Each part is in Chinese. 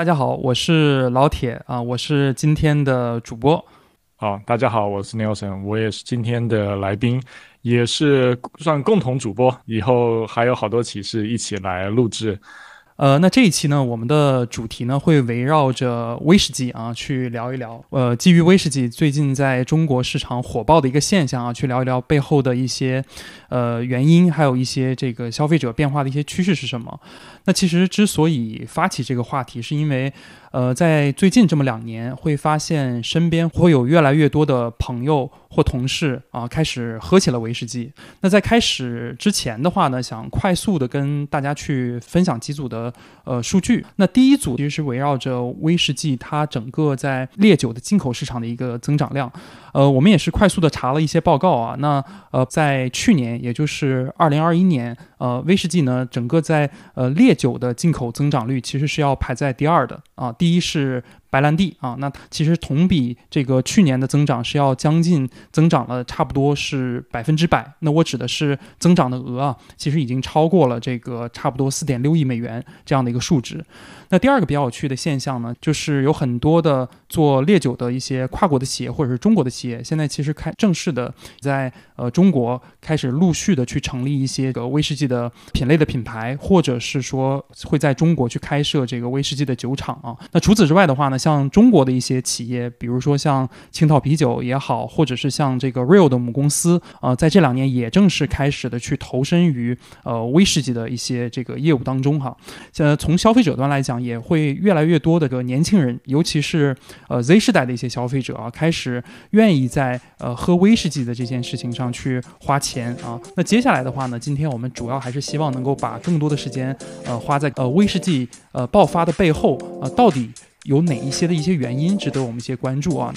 大家好，我是老铁啊，我是今天的主播。好，大家好，我是 Nelson，我也是今天的来宾，也是算共同主播，以后还有好多启示一起来录制。呃，那这一期呢，我们的主题呢会围绕着威士忌啊去聊一聊。呃，基于威士忌最近在中国市场火爆的一个现象啊，去聊一聊背后的一些呃原因，还有一些这个消费者变化的一些趋势是什么。那其实之所以发起这个话题，是因为。呃，在最近这么两年，会发现身边会有越来越多的朋友或同事啊，开始喝起了威士忌。那在开始之前的话呢，想快速的跟大家去分享几组的呃数据。那第一组其实是围绕着威士忌它整个在烈酒的进口市场的一个增长量。呃，我们也是快速的查了一些报告啊。那呃，在去年，也就是二零二一年，呃，威士忌呢，整个在呃烈酒的进口增长率其实是要排在第二的啊。第一是白兰地啊，那其实同比这个去年的增长是要将近增长了差不多是百分之百。那我指的是增长的额啊，其实已经超过了这个差不多四点六亿美元这样的一个数值。那第二个比较有趣的现象呢，就是有很多的做烈酒的一些跨国的企业或者是中国的企业，现在其实开正式的在呃中国开始陆续的去成立一些个威士忌的品类的品牌，或者是说会在中国去开设这个威士忌的酒厂啊。那除此之外的话呢，像中国的一些企业，比如说像青岛啤酒也好，或者是像这个 Real 的母公司啊，在这两年也正式开始的去投身于呃威士忌的一些这个业务当中哈。现在从消费者端来讲，也会越来越多的个年轻人，尤其是呃 Z 世代的一些消费者啊，开始愿意在呃喝威士忌的这件事情上去花钱啊。那接下来的话呢，今天我们主要还是希望能够把更多的时间呃花在呃威士忌呃爆发的背后啊，到底。有哪一些的一些原因值得我们一些关注啊？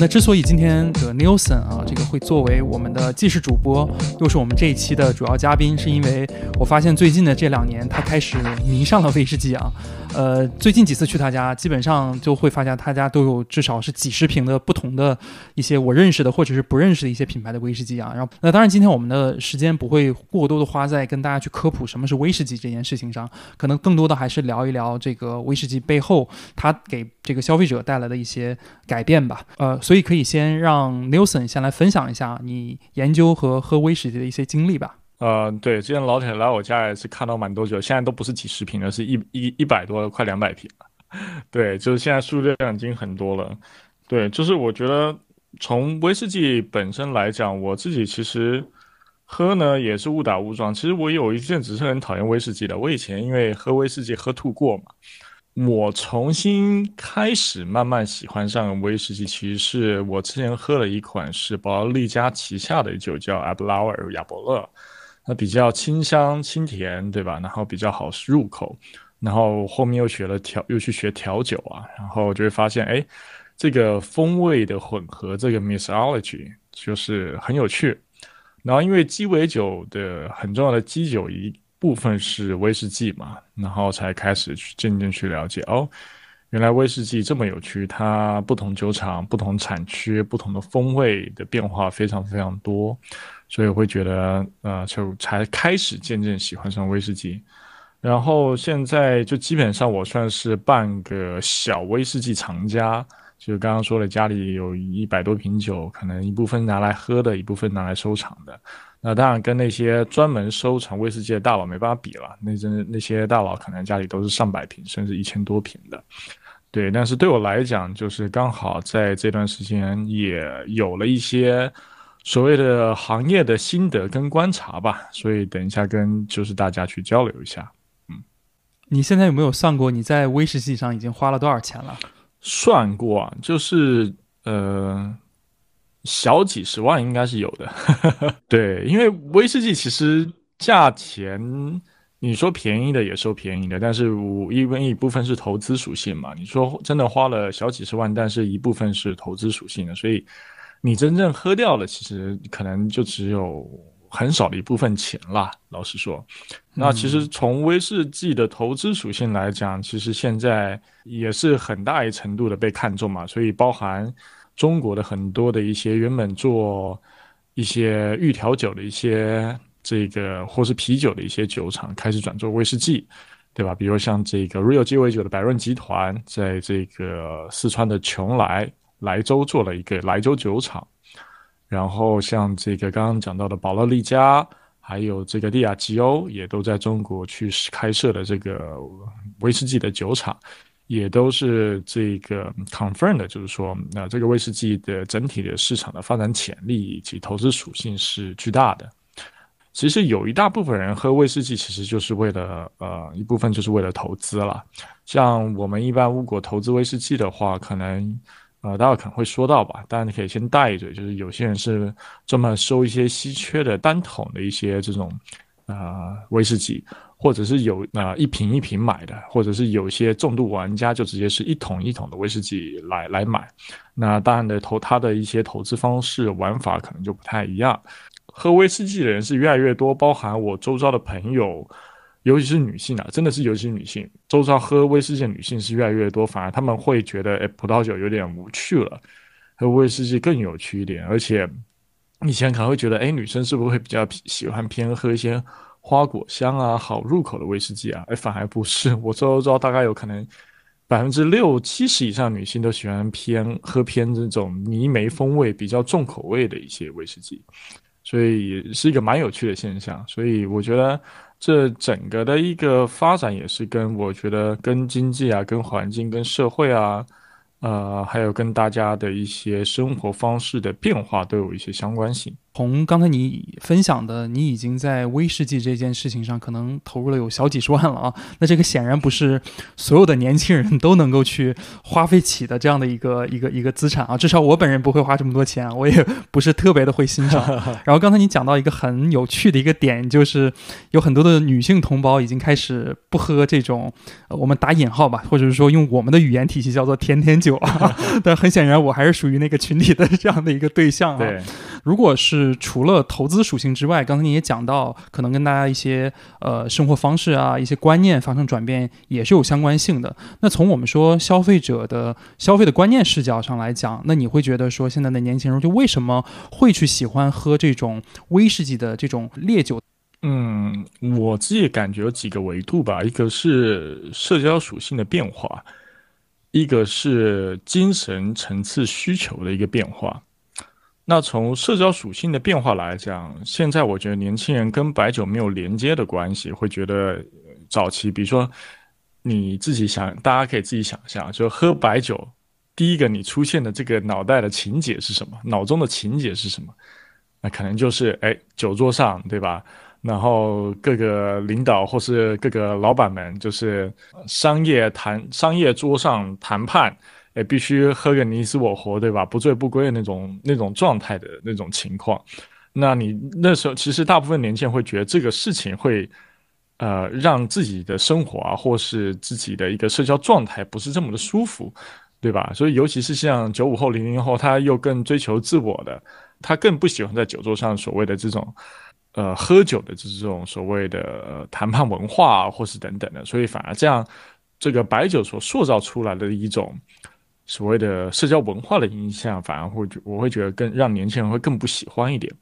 那之所以今天的 Nelson 啊，这个会作为我们的既是主播，又是我们这一期的主要嘉宾，是因为我发现最近的这两年，他开始迷上了威士忌啊。呃，最近几次去他家，基本上就会发现他家都有至少是几十瓶的不同的一些我认识的或者是不认识的一些品牌的威士忌啊。然后，那当然今天我们的时间不会过多的花在跟大家去科普什么是威士忌这件事情上，可能更多的还是聊一聊这个威士忌背后它给这个消费者带来的一些改变吧。呃，所以可以先让 Nelson 先来分享一下你研究和喝威士忌的一些经历吧。呃，对，之前老铁来我家也是看到蛮多酒，现在都不是几十瓶了，是一一一百多，快两百瓶了。对，就是现在数量已经很多了。对，就是我觉得从威士忌本身来讲，我自己其实喝呢也是误打误撞。其实我有一阵子是很讨厌威士忌的，我以前因为喝威士忌喝吐过嘛。我重新开始慢慢喜欢上威士忌，其实是我之前喝了一款是宝利加旗下的酒，叫 Aberlour 亚伯乐。那比较清香清甜，对吧？然后比较好入口，然后后面又学了调，又去学调酒啊，然后就会发现，哎，这个风味的混合，这个 mixology 就是很有趣。然后因为鸡尾酒的很重要的基酒一部分是威士忌嘛，然后才开始去渐渐去了解，哦，原来威士忌这么有趣，它不同酒厂、不同产区、不同的风味的变化非常非常多。所以我会觉得，呃，就才开始渐渐喜欢上威士忌，然后现在就基本上我算是半个小威士忌藏家，就是刚刚说的，家里有一百多瓶酒，可能一部分拿来喝的，一部分拿来收藏的。那当然跟那些专门收藏威士忌的大佬没办法比了，那真那些大佬可能家里都是上百瓶，甚至一千多瓶的。对，但是对我来讲，就是刚好在这段时间也有了一些。所谓的行业的心得跟观察吧，所以等一下跟就是大家去交流一下。嗯，你现在有没有算过你在威士忌上已经花了多少钱了？算过啊，就是呃小几十万应该是有的。对，因为威士忌其实价钱你说便宜的也收便宜的，但是我因为一部分是投资属性嘛，你说真的花了小几十万，但是一部分是投资属性的，所以。你真正喝掉了，其实可能就只有很少的一部分钱啦。老实说，那其实从威士忌的投资属性来讲，其实现在也是很大一程度的被看中嘛。所以包含中国的很多的一些原本做一些预调酒的一些这个或是啤酒的一些酒厂，开始转做威士忌，对吧？比如像这个 Real 鸡尾酒的百润集团，在这个四川的邛崃莱州做了一个莱州酒厂，然后像这个刚刚讲到的宝乐利加，还有这个利亚吉欧，也都在中国去开设的这个威士忌的酒厂。也都是这个 confirm 的，就是说，那这个威士忌的整体的市场的发展潜力以及投资属性是巨大的。其实有一大部分人喝威士忌，其实就是为了，呃，一部分就是为了投资了。像我们一般如果投资威士忌的话，可能，呃，待会可能会说到吧。当然你可以先带一嘴，就是有些人是专门收一些稀缺的单桶的一些这种，呃，威士忌。或者是有啊一瓶一瓶买的，或者是有些重度玩家就直接是一桶一桶的威士忌来来买。那当然的投他的一些投资方式玩法可能就不太一样。喝威士忌的人是越来越多，包含我周遭的朋友，尤其是女性啊，真的是尤其是女性，周遭喝威士忌的女性是越来越多，反而他们会觉得哎葡萄酒有点无趣了，喝威士忌更有趣一点。而且以前可能会觉得哎女生是不是会比较喜欢偏喝一些。花果香啊，好入口的威士忌啊，哎，反而不是。我周遭大概有可能百分之六七十以上女性都喜欢偏喝偏这种泥煤风味比较重口味的一些威士忌，所以也是一个蛮有趣的现象。所以我觉得这整个的一个发展也是跟我觉得跟经济啊、跟环境、跟社会啊。呃，还有跟大家的一些生活方式的变化都有一些相关性。从刚才你分享的，你已经在威士忌这件事情上可能投入了有小几十万了啊。那这个显然不是所有的年轻人都能够去花费起的这样的一个一个一个资产啊。至少我本人不会花这么多钱，我也不是特别的会欣赏。然后刚才你讲到一个很有趣的一个点，就是有很多的女性同胞已经开始不喝这种，我们打引号吧，或者是说用我们的语言体系叫做甜甜酒啊。但很显然，我还是属于那个群体的这样的一个对象啊。对，如果是。是除了投资属性之外，刚才你也讲到，可能跟大家一些呃生活方式啊、一些观念发生转变，也是有相关性的。那从我们说消费者的消费的观念视角上来讲，那你会觉得说现在的年轻人就为什么会去喜欢喝这种威士忌的这种烈酒？嗯，我自己感觉有几个维度吧，一个是社交属性的变化，一个是精神层次需求的一个变化。那从社交属性的变化来讲，现在我觉得年轻人跟白酒没有连接的关系，会觉得早期，比如说你自己想，大家可以自己想象，就喝白酒，第一个你出现的这个脑袋的情节是什么？脑中的情节是什么？那可能就是哎，酒桌上，对吧？然后各个领导或是各个老板们，就是商业谈商业桌上谈判。哎，必须喝个你死我活，对吧？不醉不归的那种那种状态的那种情况。那你那时候其实大部分年轻人会觉得这个事情会，呃，让自己的生活啊，或是自己的一个社交状态不是这么的舒服，对吧？所以尤其是像九五后、零零后，他又更追求自我的，他更不喜欢在酒桌上所谓的这种，呃，喝酒的这种所谓的谈判文化，或是等等的。所以反而这样，这个白酒所塑造出来的一种。所谓的社交文化的影响，反而会我会觉得更让年轻人会更不喜欢一点。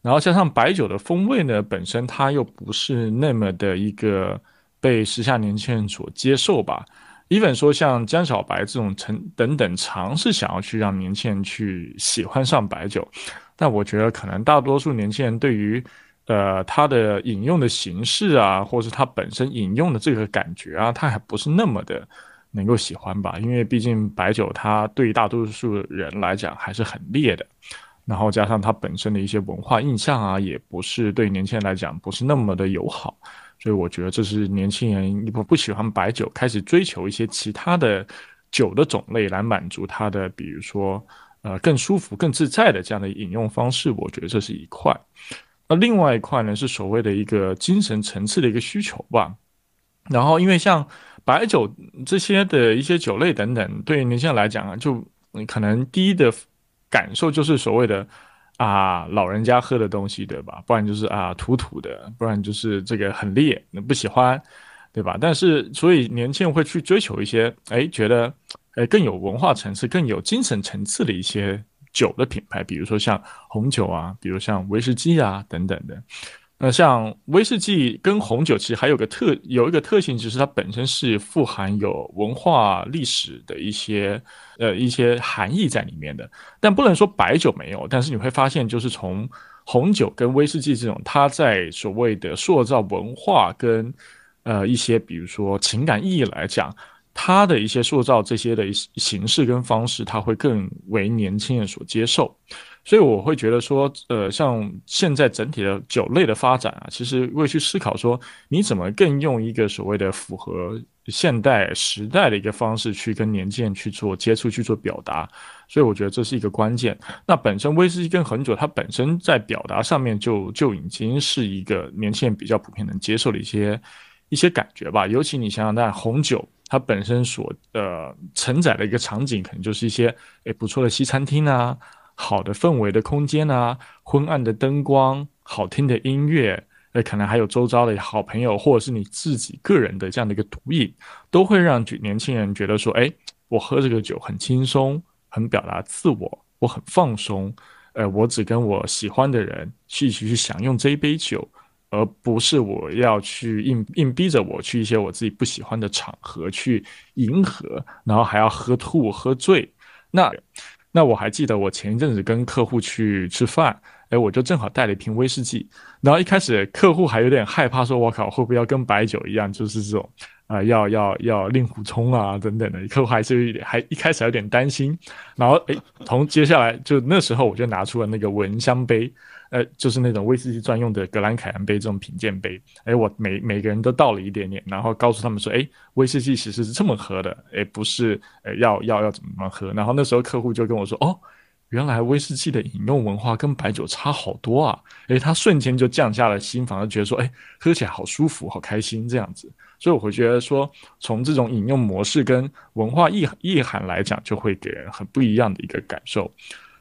然后加上白酒的风味呢，本身它又不是那么的一个被时下年轻人所接受吧。even 说像江小白这种成等等尝试想要去让年轻人去喜欢上白酒，但我觉得可能大多数年轻人对于呃它的饮用的形式啊，或是它本身饮用的这个感觉啊，它还不是那么的。能够喜欢吧，因为毕竟白酒它对大多数人来讲还是很烈的，然后加上它本身的一些文化印象啊，也不是对年轻人来讲不是那么的友好，所以我觉得这是年轻人不不喜欢白酒，开始追求一些其他的酒的种类来满足他的，比如说呃更舒服、更自在的这样的饮用方式，我觉得这是一块。那另外一块呢，是所谓的一个精神层次的一个需求吧。然后因为像。白酒这些的一些酒类等等，对于年轻人来讲啊，就可能第一的感受就是所谓的啊老人家喝的东西，对吧？不然就是啊土土的，不然就是这个很烈，不喜欢，对吧？但是所以年轻人会去追求一些，哎，觉得哎更有文化层次、更有精神层次的一些酒的品牌，比如说像红酒啊，比如像威士忌啊等等的。那像威士忌跟红酒，其实还有个特有一个特性，就是它本身是富含有文化历史的一些呃一些含义在里面的。但不能说白酒没有，但是你会发现，就是从红酒跟威士忌这种，它在所谓的塑造文化跟呃一些比如说情感意义来讲，它的一些塑造这些的形式跟方式，它会更为年轻人所接受。所以我会觉得说，呃，像现在整体的酒类的发展啊，其实会去思考说，你怎么更用一个所谓的符合现代时代的一个方式去跟年轻人去做接触、去做表达。所以我觉得这是一个关键。那本身威士忌跟红酒，它本身在表达上面就就已经是一个年轻人比较普遍能接受的一些一些感觉吧。尤其你想想看，红酒它本身所呃承载的一个场景，可能就是一些诶不错的西餐厅啊。好的氛围的空间啊，昏暗的灯光，好听的音乐，呃，可能还有周遭的好朋友，或者是你自己个人的这样的一个独饮，都会让年轻人觉得说，哎，我喝这个酒很轻松，很表达自我，我很放松，呃，我只跟我喜欢的人一起去享用这一杯酒，而不是我要去硬硬逼着我去一些我自己不喜欢的场合去迎合，然后还要喝吐喝醉，那。那我还记得我前一阵子跟客户去吃饭，哎，我就正好带了一瓶威士忌，然后一开始客户还有点害怕，说我靠，会不会要跟白酒一样，就是这种啊，要要要令狐冲啊等等的，客户还是有点还一开始有点担心，然后哎，从接下来就那时候我就拿出了那个闻香杯。呃，就是那种威士忌专用的格兰凯恩杯这种品鉴杯，哎，我每每个人都倒了一点点，然后告诉他们说，哎，威士忌其实是这么喝的，哎，不是，呃，要要要怎么么喝？然后那时候客户就跟我说，哦，原来威士忌的饮用文化跟白酒差好多啊，哎，他瞬间就降下了心防，就觉得说，哎，喝起来好舒服，好开心这样子。所以我会觉得说，从这种饮用模式跟文化意意涵来讲，就会给人很不一样的一个感受，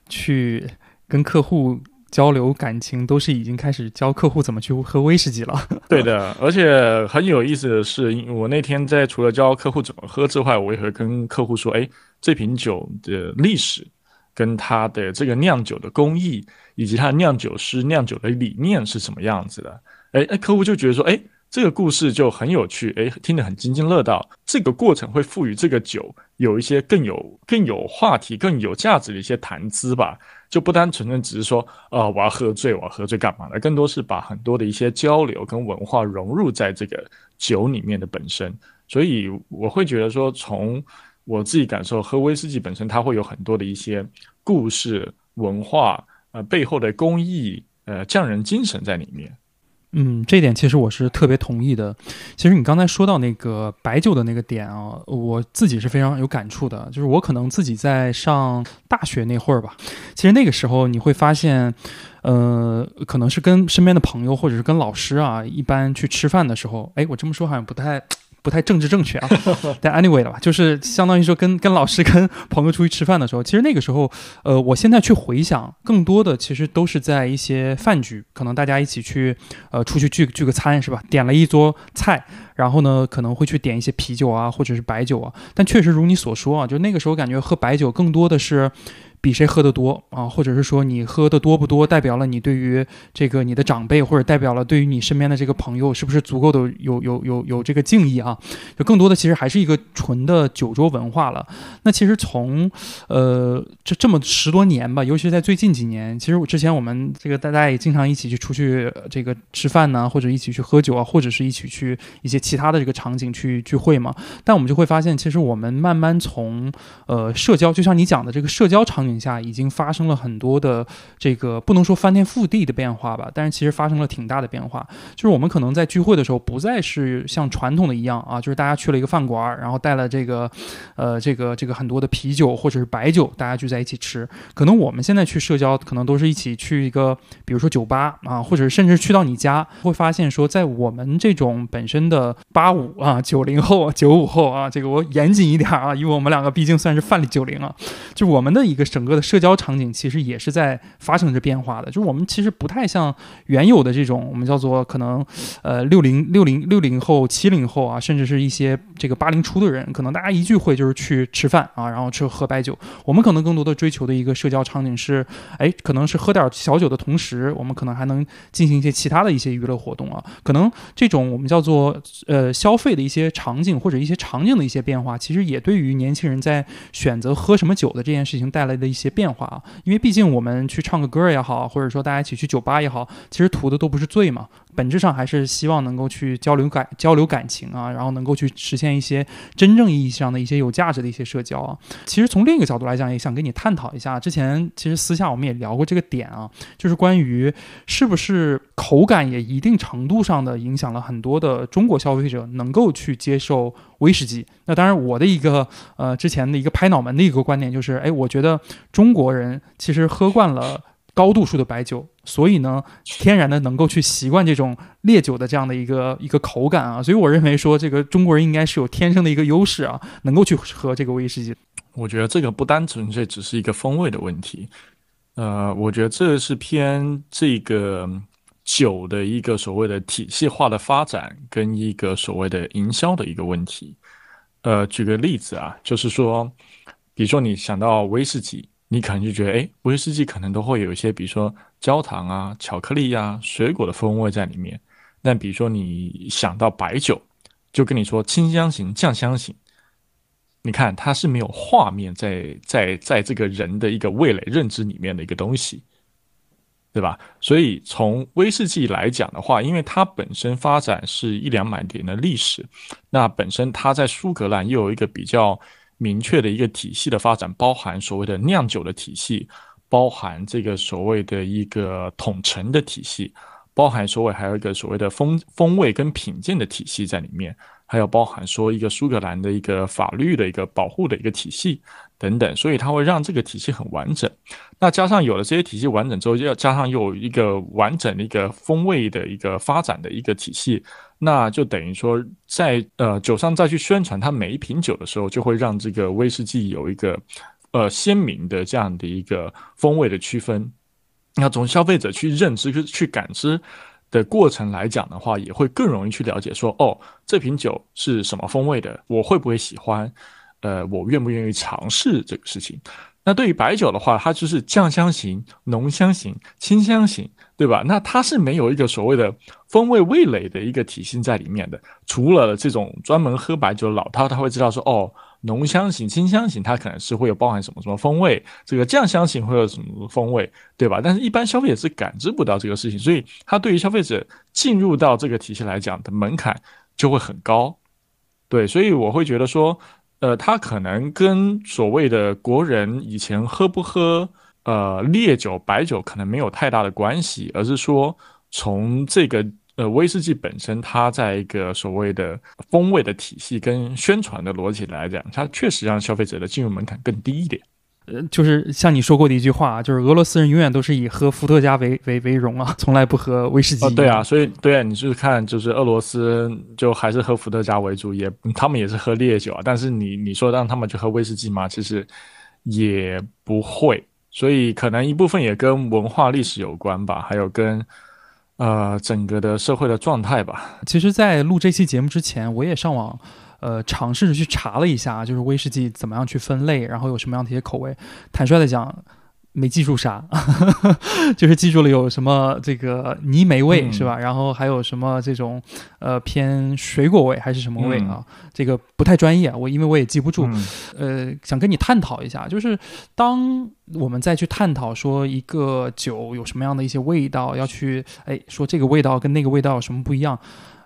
去跟客户。交流感情都是已经开始教客户怎么去喝威士忌了。对的，而且很有意思的是，我那天在除了教客户怎么喝之外，我也会跟客户说：“哎，这瓶酒的历史，跟它的这个酿酒的工艺，以及它酿酒师酿酒的理念是什么样子的。”哎哎，客户就觉得说：“哎，这个故事就很有趣，哎，听得很津津乐道。这个过程会赋予这个酒有一些更有更有话题、更有价值的一些谈资吧。”就不单纯纯只是说，呃，我要喝醉，我要喝醉干嘛的？更多是把很多的一些交流跟文化融入在这个酒里面的本身。所以我会觉得说，从我自己感受，喝威士忌本身它会有很多的一些故事、文化，呃，背后的工艺，呃，匠人精神在里面。嗯，这点其实我是特别同意的。其实你刚才说到那个白酒的那个点啊，我自己是非常有感触的。就是我可能自己在上大学那会儿吧，其实那个时候你会发现，呃，可能是跟身边的朋友或者是跟老师啊，一般去吃饭的时候，哎，我这么说好像不太。不太政治正确啊，但 anyway 了吧，就是相当于说跟跟老师、跟朋友出去吃饭的时候，其实那个时候，呃，我现在去回想，更多的其实都是在一些饭局，可能大家一起去，呃，出去聚聚个餐是吧？点了一桌菜，然后呢，可能会去点一些啤酒啊，或者是白酒啊。但确实如你所说啊，就那个时候感觉喝白酒更多的是。比谁喝得多啊，或者是说你喝的多不多，代表了你对于这个你的长辈，或者代表了对于你身边的这个朋友，是不是足够的有有有有这个敬意啊？就更多的其实还是一个纯的酒桌文化了。那其实从呃这这么十多年吧，尤其是在最近几年，其实我之前我们这个大家也经常一起去出去这个吃饭呢，或者一起去喝酒啊，或者是一起去一些其他的这个场景去聚会嘛。但我们就会发现，其实我们慢慢从呃社交，就像你讲的这个社交场景。下已经发生了很多的这个不能说翻天覆地的变化吧，但是其实发生了挺大的变化。就是我们可能在聚会的时候，不再是像传统的一样啊，就是大家去了一个饭馆，然后带了这个呃这个这个很多的啤酒或者是白酒，大家聚在一起吃。可能我们现在去社交，可能都是一起去一个，比如说酒吧啊，或者甚至去到你家，会发现说，在我们这种本身的八五啊、九零后、九五后啊，这个我严谨一点啊，因为我们两个毕竟算是泛九零啊，就我们的一个。整个的社交场景其实也是在发生着变化的。就是我们其实不太像原有的这种我们叫做可能呃六零六零六零后七零后啊，甚至是一些这个八零初的人，可能大家一聚会就是去吃饭啊，然后吃喝白酒。我们可能更多的追求的一个社交场景是，哎，可能是喝点小酒的同时，我们可能还能进行一些其他的一些娱乐活动啊。可能这种我们叫做呃消费的一些场景或者一些场景的一些变化，其实也对于年轻人在选择喝什么酒的这件事情带来的一些变化啊。因为毕竟我们去唱个歌也好，或者说大家一起去酒吧也好，其实图的都不是醉嘛。本质上还是希望能够去交流感交流感情啊，然后能够去实现一些真正意义上的一些有价值的一些社交啊。其实从另一个角度来讲，也想跟你探讨一下。之前其实私下我们也聊过这个点啊，就是关于是不是口感也一定程度上的影响了很多的中国消费者能够去接受威士忌。那当然，我的一个呃之前的一个拍脑门的一个观点就是，哎，我觉得中国人其实喝惯了。高度数的白酒，所以呢，天然的能够去习惯这种烈酒的这样的一个一个口感啊，所以我认为说这个中国人应该是有天生的一个优势啊，能够去喝这个威士忌。我觉得这个不单纯粹只是一个风味的问题，呃，我觉得这是偏这个酒的一个所谓的体系化的发展跟一个所谓的营销的一个问题。呃，举个例子啊，就是说，比如说你想到威士忌。你可能就觉得，哎，威士忌可能都会有一些，比如说焦糖啊、巧克力呀、水果的风味在里面。但比如说你想到白酒，就跟你说清香型、酱香型，你看它是没有画面在在在这个人的一个味蕾认知里面的一个东西，对吧？所以从威士忌来讲的话，因为它本身发展是一两百年的历史，那本身它在苏格兰又有一个比较。明确的一个体系的发展，包含所谓的酿酒的体系，包含这个所谓的一个统称的体系，包含所谓还有一个所谓的风风味跟品鉴的体系在里面，还有包含说一个苏格兰的一个法律的一个保护的一个体系。等等，所以它会让这个体系很完整。那加上有了这些体系完整之后，要加上又有一个完整的一个风味的一个发展的一个体系。那就等于说，在呃酒商再去宣传它每一瓶酒的时候，就会让这个威士忌有一个呃鲜明的这样的一个风味的区分。那从消费者去认知、去感知的过程来讲的话，也会更容易去了解说，哦，这瓶酒是什么风味的，我会不会喜欢？呃，我愿不愿意尝试这个事情？那对于白酒的话，它就是酱香型、浓香型、清香型。对吧？那它是没有一个所谓的风味味蕾的一个体系在里面的。除了这种专门喝白酒的老饕，他会知道说，哦，浓香型、清香型，它可能是会有包含什么什么风味，这个酱香型会有什么风味，对吧？但是一般消费者是感知不到这个事情，所以它对于消费者进入到这个体系来讲的门槛就会很高。对，所以我会觉得说，呃，它可能跟所谓的国人以前喝不喝。呃，烈酒、白酒可能没有太大的关系，而是说从这个呃威士忌本身，它在一个所谓的风味的体系跟宣传的逻辑来讲，它确实让消费者的进入门槛更低一点。呃，就是像你说过的一句话，就是俄罗斯人永远都是以喝伏特加为为为荣啊，从来不喝威士忌。对啊，所以对啊，你就是看，就是俄罗斯就还是喝伏特加为主，也他们也是喝烈酒啊。但是你你说让他们去喝威士忌吗？其实也不会。所以可能一部分也跟文化历史有关吧，还有跟呃整个的社会的状态吧。其实，在录这期节目之前，我也上网呃尝试着去查了一下，就是威士忌怎么样去分类，然后有什么样的一些口味。坦率的讲。没记住啥，就是记住了有什么这个泥煤味是吧？然后还有什么这种呃偏水果味还是什么味啊？这个不太专业，我因为我也记不住。呃，想跟你探讨一下，就是当我们再去探讨说一个酒有什么样的一些味道，要去哎说这个味道跟那个味道有什么不一样？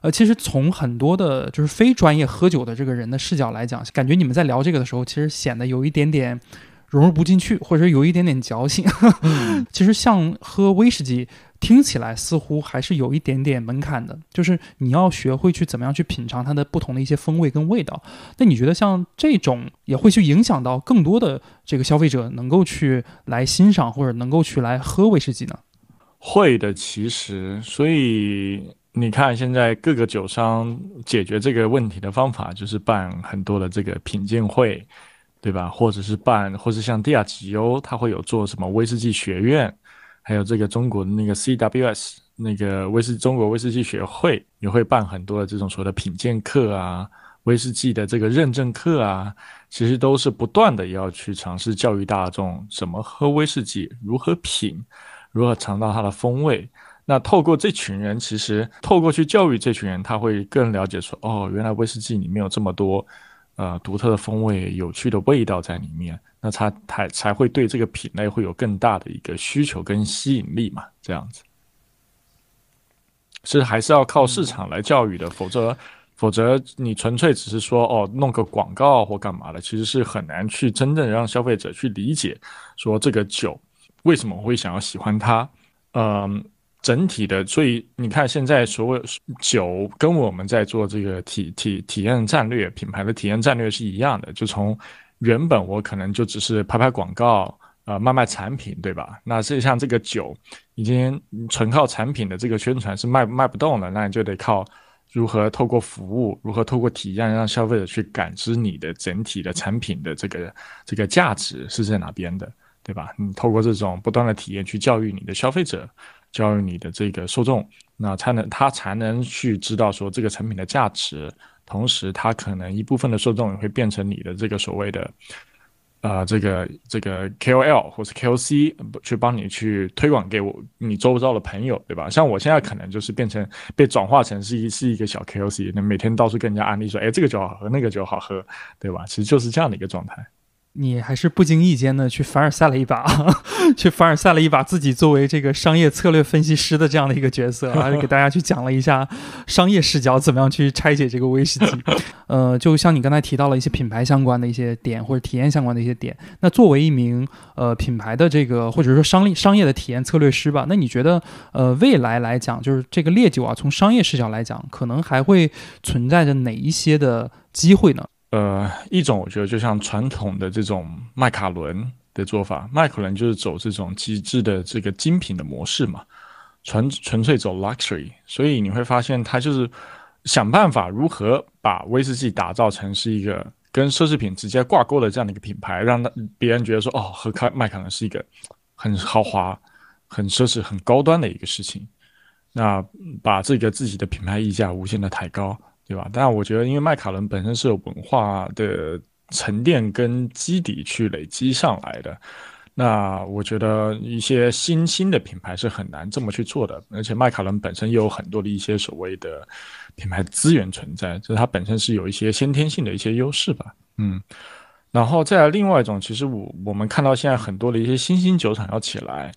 呃，其实从很多的就是非专业喝酒的这个人的视角来讲，感觉你们在聊这个的时候，其实显得有一点点。融入不进去，或者有一点点矫情。其实像喝威士忌，听起来似乎还是有一点点门槛的，就是你要学会去怎么样去品尝它的不同的一些风味跟味道。那你觉得像这种也会去影响到更多的这个消费者能够去来欣赏或者能够去来喝威士忌呢？会的，其实，所以你看现在各个酒商解决这个问题的方法就是办很多的这个品鉴会。对吧？或者是办，或者像蒂亚吉欧，他会有做什么威士忌学院，还有这个中国的那个 CWS 那个威士中国威士忌学会也会办很多的这种所谓的品鉴课啊，威士忌的这个认证课啊，其实都是不断的要去尝试教育大众怎么喝威士忌，如何品，如何尝到它的风味。那透过这群人，其实透过去教育这群人，他会更了解说，哦，原来威士忌里面有这么多。呃，独特的风味、有趣的味道在里面，那他才才会对这个品类会有更大的一个需求跟吸引力嘛？这样子，是还是要靠市场来教育的，否则，否则你纯粹只是说哦，弄个广告或干嘛的，其实是很难去真正让消费者去理解，说这个酒为什么会想要喜欢它，嗯。整体的，所以你看，现在所有酒跟我们在做这个体体体验战略、品牌的体验战略是一样的。就从原本我可能就只是拍拍广告，呃，卖卖产品，对吧？那实际上这个酒，已经纯靠产品的这个宣传是卖卖不动了，那你就得靠如何透过服务，如何透过体验，让消费者去感知你的整体的产品的这个这个价值是在哪边的，对吧？你透过这种不断的体验去教育你的消费者。教育你的这个受众，那才能他才能去知道说这个产品的价值，同时他可能一部分的受众也会变成你的这个所谓的，呃，这个这个 KOL 或是 KOC 去帮你去推广给我你周遭的朋友，对吧？像我现在可能就是变成被转化成是一是一个小 KOC，那每天到处跟人家安利说，哎，这个酒好喝，那个酒好喝，对吧？其实就是这样的一个状态。你还是不经意间的，去凡尔赛了一把，去凡尔赛了一把自己作为这个商业策略分析师的这样的一个角色，还是 给大家去讲了一下商业视角怎么样去拆解这个威士忌。呃，就像你刚才提到了一些品牌相关的一些点，或者体验相关的一些点。那作为一名呃品牌的这个或者说商商业的体验策略师吧，那你觉得呃未来来讲，就是这个烈酒啊，从商业视角来讲，可能还会存在着哪一些的机会呢？呃，一种我觉得就像传统的这种麦卡伦的做法，麦卡伦就是走这种极致的这个精品的模式嘛，纯纯粹走 luxury，所以你会发现他就是想办法如何把威士忌打造成是一个跟奢侈品直接挂钩的这样的一个品牌，让别人觉得说哦，喝开麦卡伦是一个很豪华、很奢侈、很高端的一个事情，那把这个自己的品牌溢价无限的抬高。对吧？但我觉得，因为麦卡伦本身是有文化的沉淀跟基底去累积上来的，那我觉得一些新兴的品牌是很难这么去做的。而且麦卡伦本身又有很多的一些所谓的品牌资源存在，就是它本身是有一些先天性的一些优势吧。嗯，然后再来另外一种，其实我我们看到现在很多的一些新兴酒厂要起来，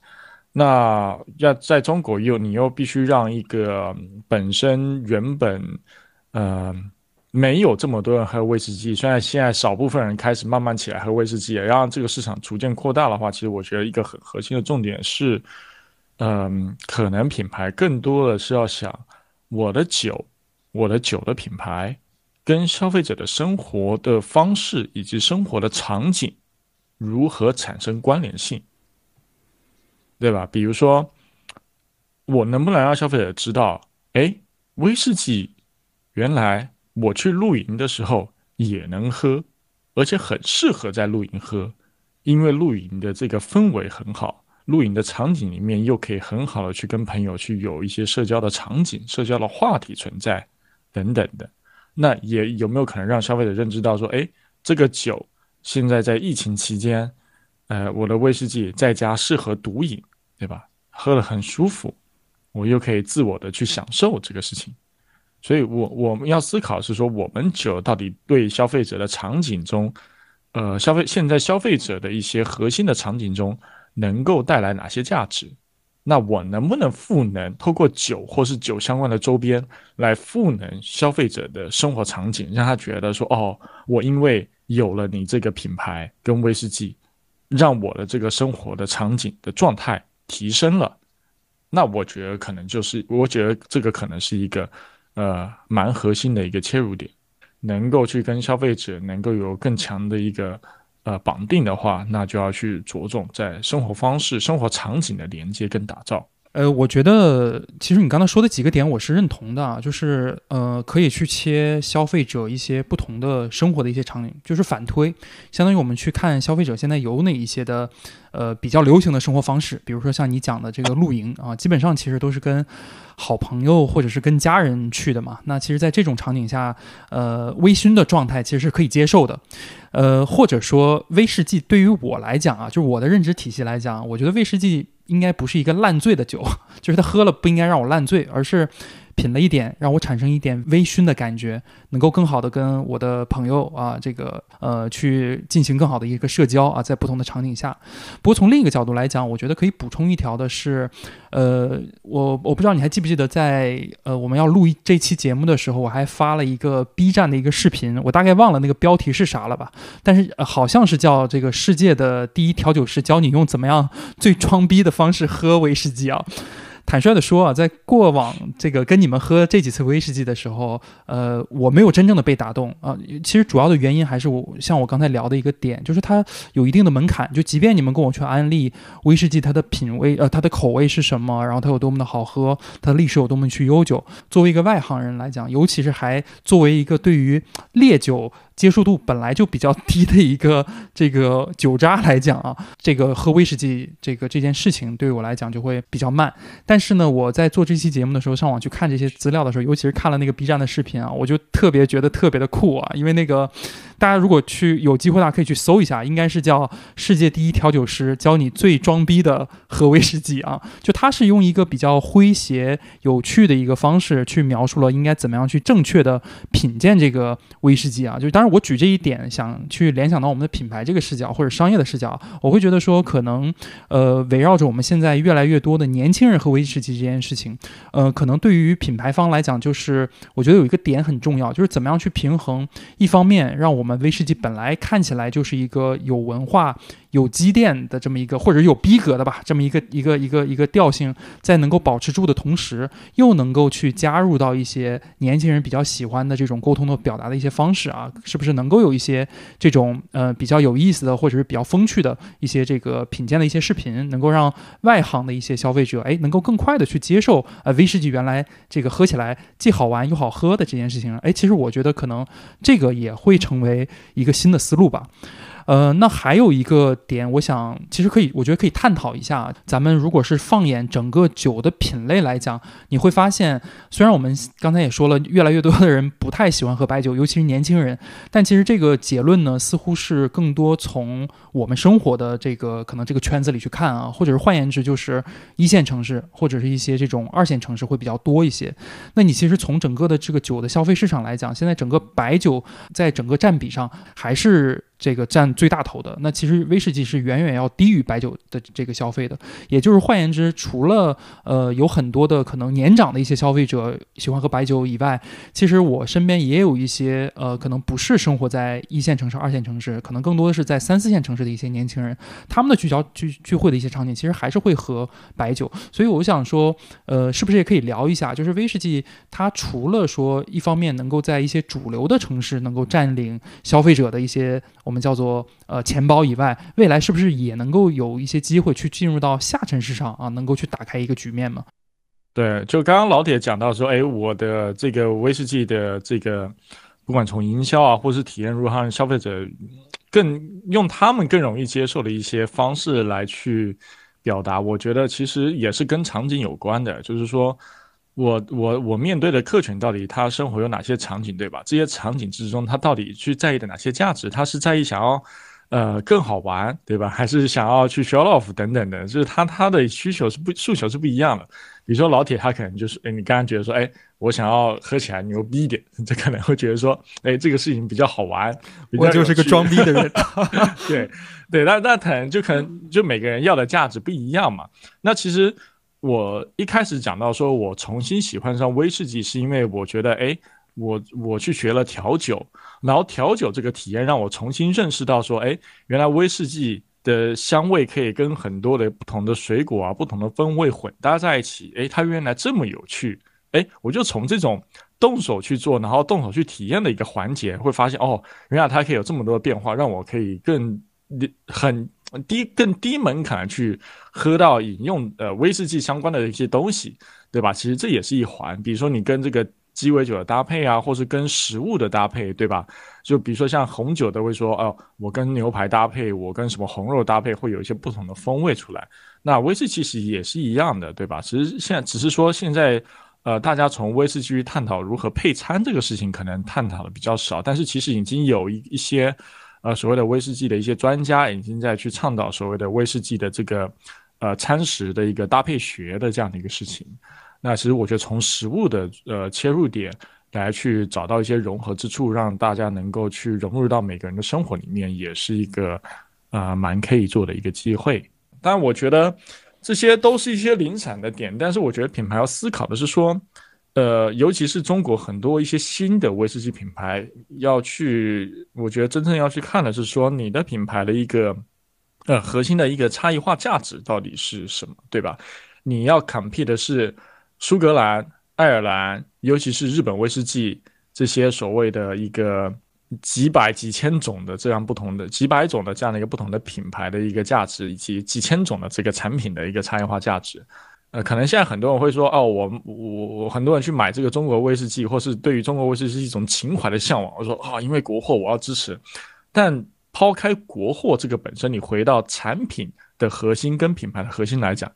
那要在中国又你又必须让一个本身原本呃，没有这么多人喝威士忌，虽然现在少部分人开始慢慢起来喝威士忌，也让这个市场逐渐扩大的话，其实我觉得一个很核心的重点是，嗯，可能品牌更多的是要想我的酒，我的酒的品牌跟消费者的生活的方式以及生活的场景如何产生关联性，对吧？比如说，我能不能让消费者知道，哎，威士忌。原来我去露营的时候也能喝，而且很适合在露营喝，因为露营的这个氛围很好，露营的场景里面又可以很好的去跟朋友去有一些社交的场景、社交的话题存在等等的。那也有没有可能让消费者认知到说，哎，这个酒现在在疫情期间，呃，我的威士忌在家适合独饮，对吧？喝了很舒服，我又可以自我的去享受这个事情。所以，我我们要思考是说，我们酒到底对消费者的场景中，呃，消费现在消费者的一些核心的场景中，能够带来哪些价值？那我能不能赋能，透过酒或是酒相关的周边来赋能消费者的生活场景，让他觉得说，哦，我因为有了你这个品牌跟威士忌，让我的这个生活的场景的状态提升了。那我觉得可能就是，我觉得这个可能是一个。呃，蛮核心的一个切入点，能够去跟消费者能够有更强的一个呃绑定的话，那就要去着重在生活方式、生活场景的连接跟打造。呃，我觉得其实你刚才说的几个点我是认同的，就是呃，可以去切消费者一些不同的生活的一些场景，就是反推，相当于我们去看消费者现在有哪一些的呃比较流行的生活方式，比如说像你讲的这个露营啊，基本上其实都是跟好朋友或者是跟家人去的嘛。那其实，在这种场景下，呃，微醺的状态其实是可以接受的，呃，或者说威士忌对于我来讲啊，就是我的认知体系来讲，我觉得威士忌。应该不是一个烂醉的酒，就是他喝了不应该让我烂醉，而是。品了一点，让我产生一点微醺的感觉，能够更好的跟我的朋友啊，这个呃，去进行更好的一个社交啊，在不同的场景下。不过从另一个角度来讲，我觉得可以补充一条的是，呃，我我不知道你还记不记得，在呃我们要录这期节目的时候，我还发了一个 B 站的一个视频，我大概忘了那个标题是啥了吧，但是好像是叫这个世界的第一调酒师教你用怎么样最装逼的方式喝威士忌啊。坦率的说啊，在过往这个跟你们喝这几次威士忌的时候，呃，我没有真正的被打动啊。其实主要的原因还是我像我刚才聊的一个点，就是它有一定的门槛。就即便你们跟我去安利威士忌，它的品味呃，它的口味是什么，然后它有多么的好喝，它的历史有多么去悠久。作为一个外行人来讲，尤其是还作为一个对于烈酒。接受度本来就比较低的一个 这个酒渣来讲啊，这个喝威士忌这个这件事情对我来讲就会比较慢。但是呢，我在做这期节目的时候，上网去看这些资料的时候，尤其是看了那个 B 站的视频啊，我就特别觉得特别的酷啊，因为那个。大家如果去有机会的话，可以去搜一下，应该是叫“世界第一调酒师教你最装逼的喝威士忌”啊。就他是用一个比较诙谐、有趣的一个方式去描述了应该怎么样去正确的品鉴这个威士忌啊。就当然我举这一点，想去联想到我们的品牌这个视角或者商业的视角，我会觉得说，可能呃围绕着我们现在越来越多的年轻人喝威士忌这件事情，呃，可能对于品牌方来讲，就是我觉得有一个点很重要，就是怎么样去平衡，一方面让我们我们威士忌本来看起来就是一个有文化。有积淀的这么一个，或者有逼格的吧，这么一个一个一个一个调性，在能够保持住的同时，又能够去加入到一些年轻人比较喜欢的这种沟通的表达的一些方式啊，是不是能够有一些这种呃比较有意思的，或者是比较风趣的一些这个品鉴的一些视频，能够让外行的一些消费者哎能够更快的去接受呃威士忌原来这个喝起来既好玩又好喝的这件事情，哎，其实我觉得可能这个也会成为一个新的思路吧。呃，那还有一个点，我想其实可以，我觉得可以探讨一下。咱们如果是放眼整个酒的品类来讲，你会发现，虽然我们刚才也说了，越来越多的人不太喜欢喝白酒，尤其是年轻人，但其实这个结论呢，似乎是更多从我们生活的这个可能这个圈子里去看啊，或者是换言之，就是一线城市或者是一些这种二线城市会比较多一些。那你其实从整个的这个酒的消费市场来讲，现在整个白酒在整个占比上还是。这个占最大头的，那其实威士忌是远远要低于白酒的这个消费的。也就是换言之，除了呃有很多的可能年长的一些消费者喜欢喝白酒以外，其实我身边也有一些呃可能不是生活在一线城市、二线城市，可能更多的是在三四线城市的一些年轻人，他们的聚焦聚聚会的一些场景，其实还是会喝白酒。所以我想说，呃，是不是也可以聊一下，就是威士忌它除了说一方面能够在一些主流的城市能够占领消费者的一些。我们叫做呃钱包以外，未来是不是也能够有一些机会去进入到下沉市场啊？能够去打开一个局面吗？对，就刚刚老铁讲到说，哎，我的这个威士忌的这个，不管从营销啊，或是体验如何让消费者更用他们更容易接受的一些方式来去表达，我觉得其实也是跟场景有关的，就是说。我我我面对的客群到底他生活有哪些场景，对吧？这些场景之中，他到底去在意的哪些价值？他是在意想要，呃，更好玩，对吧？还是想要去 show off 等等的？就是他他的需求是不诉求是不一样的。比如说老铁，他可能就是，哎，你刚刚觉得说，哎，我想要喝起来牛逼一点，这可能会觉得说，哎，这个事情比较好玩。我就是个装逼的人。对对，那那可能就可能就每个人要的价值不一样嘛。那其实。我一开始讲到说，我重新喜欢上威士忌，是因为我觉得，哎，我我去学了调酒，然后调酒这个体验让我重新认识到说，哎，原来威士忌的香味可以跟很多的不同的水果啊、不同的风味混搭在一起，哎，它原来这么有趣，哎，我就从这种动手去做，然后动手去体验的一个环节，会发现，哦，原来它可以有这么多的变化，让我可以更很低更低门槛去喝到饮用呃威士忌相关的一些东西，对吧？其实这也是一环。比如说你跟这个鸡尾酒的搭配啊，或是跟食物的搭配，对吧？就比如说像红酒都会说哦，我跟牛排搭配，我跟什么红肉搭配，会有一些不同的风味出来。那威士忌其实也是一样的，对吧？其实现在只是说现在。呃，大家从威士忌去探讨如何配餐这个事情，可能探讨的比较少，但是其实已经有一一些，呃，所谓的威士忌的一些专家已经在去倡导所谓的威士忌的这个，呃，餐食的一个搭配学的这样的一个事情。那其实我觉得从食物的呃切入点来去找到一些融合之处，让大家能够去融入到每个人的生活里面，也是一个啊蛮可以做的一个机会。但，我觉得。这些都是一些零散的点，但是我觉得品牌要思考的是说，呃，尤其是中国很多一些新的威士忌品牌要去，我觉得真正要去看的是说，你的品牌的一个呃核心的一个差异化价值到底是什么，对吧？你要 compete 的是苏格兰、爱尔兰，尤其是日本威士忌这些所谓的一个。几百几千种的这样不同的几百种的这样的一个不同的品牌的一个价值，以及几千种的这个产品的一个差异化价值，呃，可能现在很多人会说，哦，我我我很多人去买这个中国威士忌，或是对于中国威士忌是一种情怀的向往。我说啊，因为国货我要支持。但抛开国货这个本身，你回到产品的核心跟品牌的核心来讲，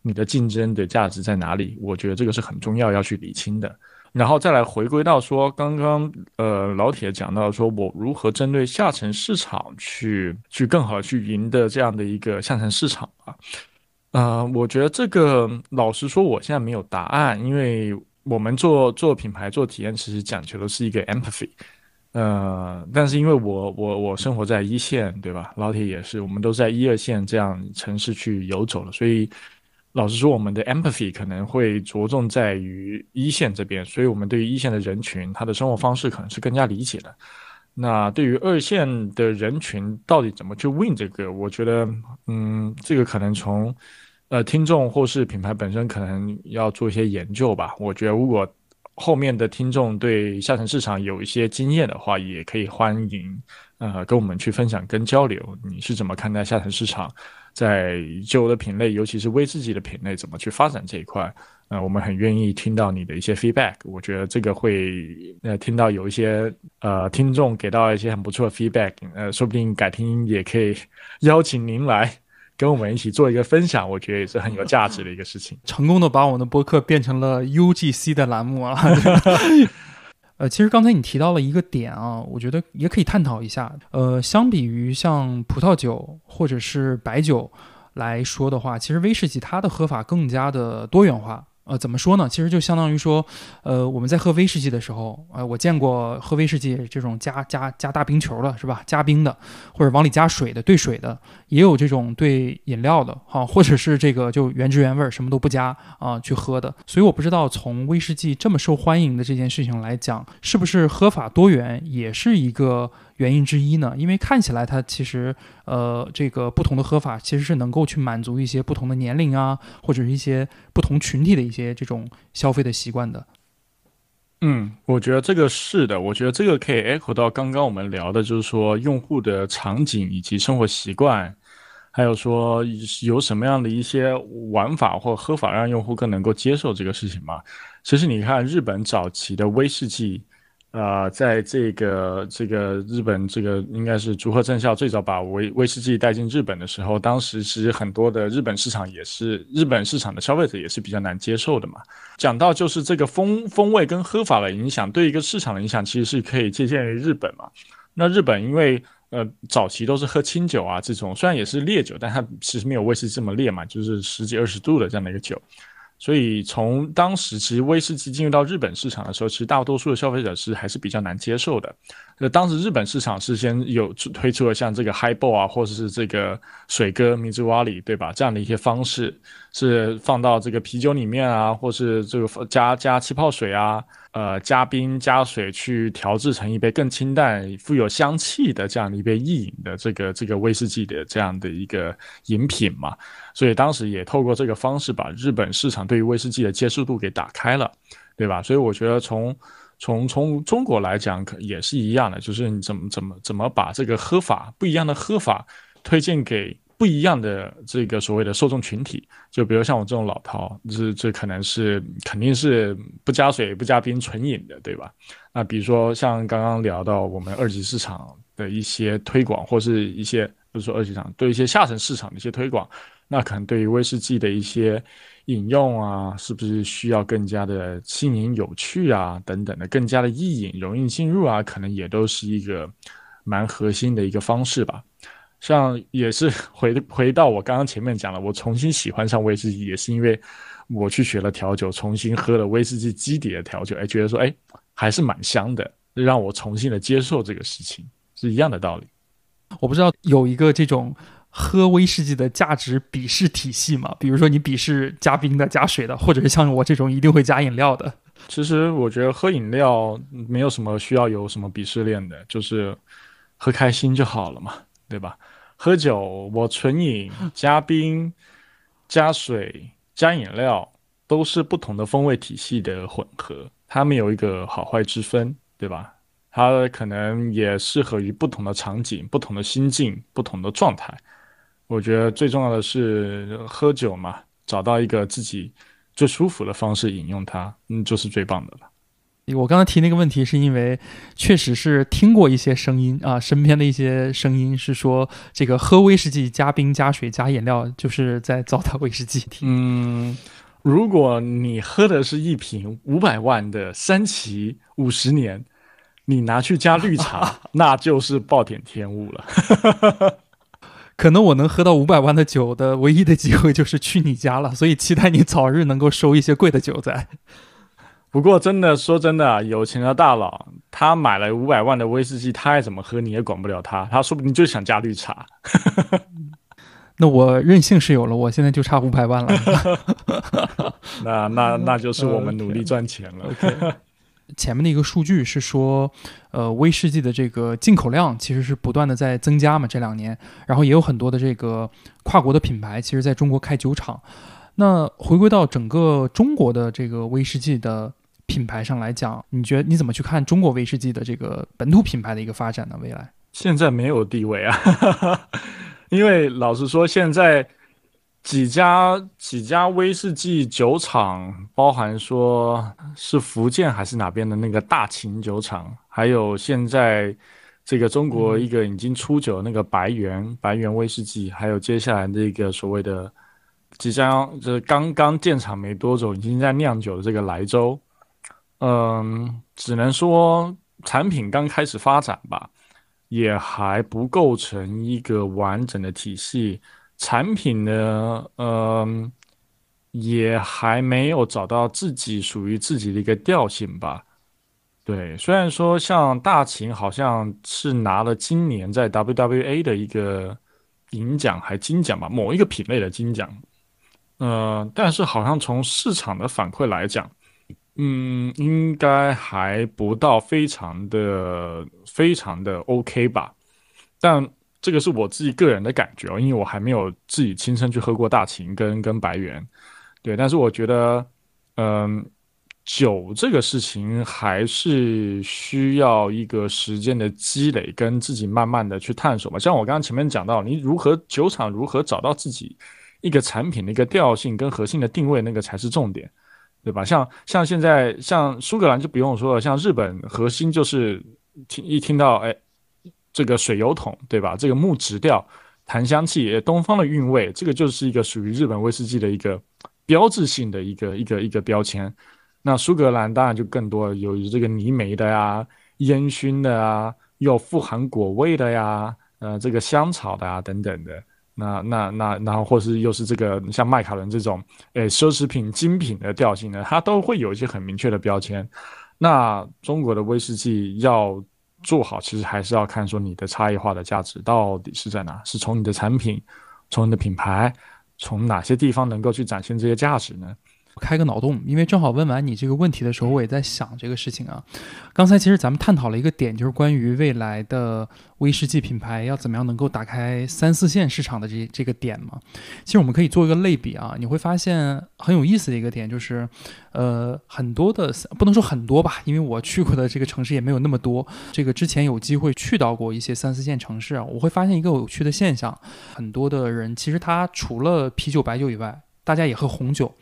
你的竞争的价值在哪里？我觉得这个是很重要要去理清的。然后再来回归到说，刚刚呃老铁讲到说，我如何针对下沉市场去去更好去赢得这样的一个下沉市场啊？呃，我觉得这个老实说，我现在没有答案，因为我们做做品牌做体验，其实讲求的是一个 empathy，呃，但是因为我我我生活在一线，对吧？老铁也是，我们都在一二线这样城市去游走了，所以。老实说，我们的 empathy 可能会着重在于一线这边，所以我们对于一线的人群，他的生活方式可能是更加理解的。那对于二线的人群，到底怎么去 win 这个？我觉得，嗯，这个可能从呃听众或是品牌本身可能要做一些研究吧。我觉得，如果后面的听众对下沉市场有一些经验的话，也可以欢迎呃跟我们去分享跟交流。你是怎么看待下沉市场？在酒的品类，尤其是微自己的品类，怎么去发展这一块？呃，我们很愿意听到你的一些 feedback。我觉得这个会，呃，听到有一些呃听众给到一些很不错的 feedback，呃，说不定改天也可以 邀请您来跟我们一起做一个分享。我觉得也是很有价值的一个事情。成功的把我们的播客变成了 UGC 的栏目啊。呃，其实刚才你提到了一个点啊，我觉得也可以探讨一下。呃，相比于像葡萄酒或者是白酒来说的话，其实威士忌它的喝法更加的多元化。呃，怎么说呢？其实就相当于说，呃，我们在喝威士忌的时候，呃，我见过喝威士忌这种加加加大冰球的，是吧？加冰的，或者往里加水的，兑水的，也有这种兑饮料的，哈，或者是这个就原汁原味，什么都不加啊去喝的。所以我不知道从威士忌这么受欢迎的这件事情来讲，是不是喝法多元也是一个。原因之一呢，因为看起来它其实，呃，这个不同的喝法其实是能够去满足一些不同的年龄啊，或者是一些不同群体的一些这种消费的习惯的。嗯，我觉得这个是的，我觉得这个可以 echo 到刚刚我们聊的，就是说用户的场景以及生活习惯，还有说有什么样的一些玩法或喝法让用户更能够接受这个事情嘛？其实你看日本早期的威士忌。呃，在这个这个日本这个应该是竹鹤正孝最早把威威士忌带进日本的时候，当时其实很多的日本市场也是日本市场的消费者也是比较难接受的嘛。讲到就是这个风风味跟喝法的影响，对一个市场的影响，其实是可以借鉴于日本嘛。那日本因为呃早期都是喝清酒啊这种，虽然也是烈酒，但它其实没有威士忌这么烈嘛，就是十几二十度的这样的一个酒。所以从当时其实威士忌进入到日本市场的时候，其实大多数的消费者是还是比较难接受的。那当时日本市场是先有推出了像这个 Highball 啊，或者是这个水哥 Mizuwali 对吧？这样的一些方式是放到这个啤酒里面啊，或是这个加加气泡水啊。呃，加冰加水去调制成一杯更清淡、富有香气的这样的一杯易饮的这个这个威士忌的这样的一个饮品嘛，所以当时也透过这个方式把日本市场对于威士忌的接受度给打开了，对吧？所以我觉得从从从中国来讲，可也是一样的，就是你怎么怎么怎么把这个喝法不一样的喝法推荐给不一样的这个所谓的受众群体，就比如像我这种老饕，这这可能是肯定是不加水不加冰纯饮的，对吧？那比如说像刚刚聊到我们二级市场的一些推广，或是一些不是说二级市场对一些下沉市场的一些推广，那可能对于威士忌的一些饮用啊，是不是需要更加的新颖有趣啊等等的，更加的易饮容易进入啊，可能也都是一个蛮核心的一个方式吧。像也是回回到我刚刚前面讲了，我重新喜欢上威士忌，也是因为我去学了调酒，重新喝了威士忌基底的调酒，哎，觉得说哎还是蛮香的，让我重新的接受这个事情，是一样的道理。我不知道有一个这种喝威士忌的价值鄙视体系嘛？比如说你鄙视加冰的、加水的，或者是像我这种一定会加饮料的。其实我觉得喝饮料没有什么需要有什么鄙视链的，就是喝开心就好了嘛。对吧？喝酒，我纯饮、加冰、加水、加饮料，都是不同的风味体系的混合，它没有一个好坏之分，对吧？它可能也适合于不同的场景、不同的心境、不同的状态。我觉得最重要的是喝酒嘛，找到一个自己最舒服的方式饮用它，嗯，就是最棒的了。我刚才提那个问题，是因为确实是听过一些声音啊，身边的一些声音是说，这个喝威士忌加冰加水加饮料，就是在糟蹋威士忌。嗯，如果你喝的是一瓶五百万的三旗五十年，你拿去加绿茶，那就是暴殄天物了。可能我能喝到五百万的酒的唯一的机会就是去你家了，所以期待你早日能够收一些贵的酒在。不过，真的说真的，有钱的大佬，他买了五百万的威士忌，他爱怎么喝你也管不了他。他说不定就想加绿茶。那我任性是有了，我现在就差五百万了。那那那就是我们努力赚钱了。前面的一个数据是说，呃，威士忌的这个进口量其实是不断的在增加嘛，这两年，然后也有很多的这个跨国的品牌，其实在中国开酒厂。那回归到整个中国的这个威士忌的品牌上来讲，你觉得你怎么去看中国威士忌的这个本土品牌的一个发展呢？未来现在没有地位啊，因为老实说，现在几家几家威士忌酒厂，包含说是福建还是哪边的那个大秦酒厂，还有现在这个中国一个已经出酒那个白源白源威士忌，还有接下来这个所谓的。即将就是刚刚建厂没多久，已经在酿酒的这个莱州，嗯，只能说产品刚开始发展吧，也还不构成一个完整的体系。产品呢，嗯，也还没有找到自己属于自己的一个调性吧。对，虽然说像大秦好像是拿了今年在 WWA 的一个银奖还金奖吧，某一个品类的金奖。呃，但是好像从市场的反馈来讲，嗯，应该还不到非常的非常的 OK 吧。但这个是我自己个人的感觉哦，因为我还没有自己亲身去喝过大秦跟跟白猿，对。但是我觉得，嗯，酒这个事情还是需要一个时间的积累，跟自己慢慢的去探索嘛。像我刚刚前面讲到，你如何酒厂如何找到自己。一个产品的一个调性跟核心的定位，那个才是重点，对吧？像像现在像苏格兰就不用说了，像日本核心就是听一听到哎，这个水油桶，对吧？这个木质调、檀香气、东方的韵味，这个就是一个属于日本威士忌的一个标志性的一个一个一个标签。那苏格兰当然就更多有这个泥煤的呀、烟熏的啊，又富含果味的呀，呃，这个香草的啊等等的。那那那然后或是又是这个像麦卡伦这种诶奢侈品精品的调性呢，它都会有一些很明确的标签。那中国的威士忌要做好，其实还是要看说你的差异化的价值到底是在哪，是从你的产品，从你的品牌，从哪些地方能够去展现这些价值呢？开个脑洞，因为正好问完你这个问题的时候，我也在想这个事情啊。刚才其实咱们探讨了一个点，就是关于未来的威士忌品牌要怎么样能够打开三四线市场的这这个点嘛。其实我们可以做一个类比啊，你会发现很有意思的一个点就是，呃，很多的不能说很多吧，因为我去过的这个城市也没有那么多。这个之前有机会去到过一些三四线城市啊，我会发现一个有趣的现象，很多的人其实他除了啤酒、白酒以外，大家也喝红酒。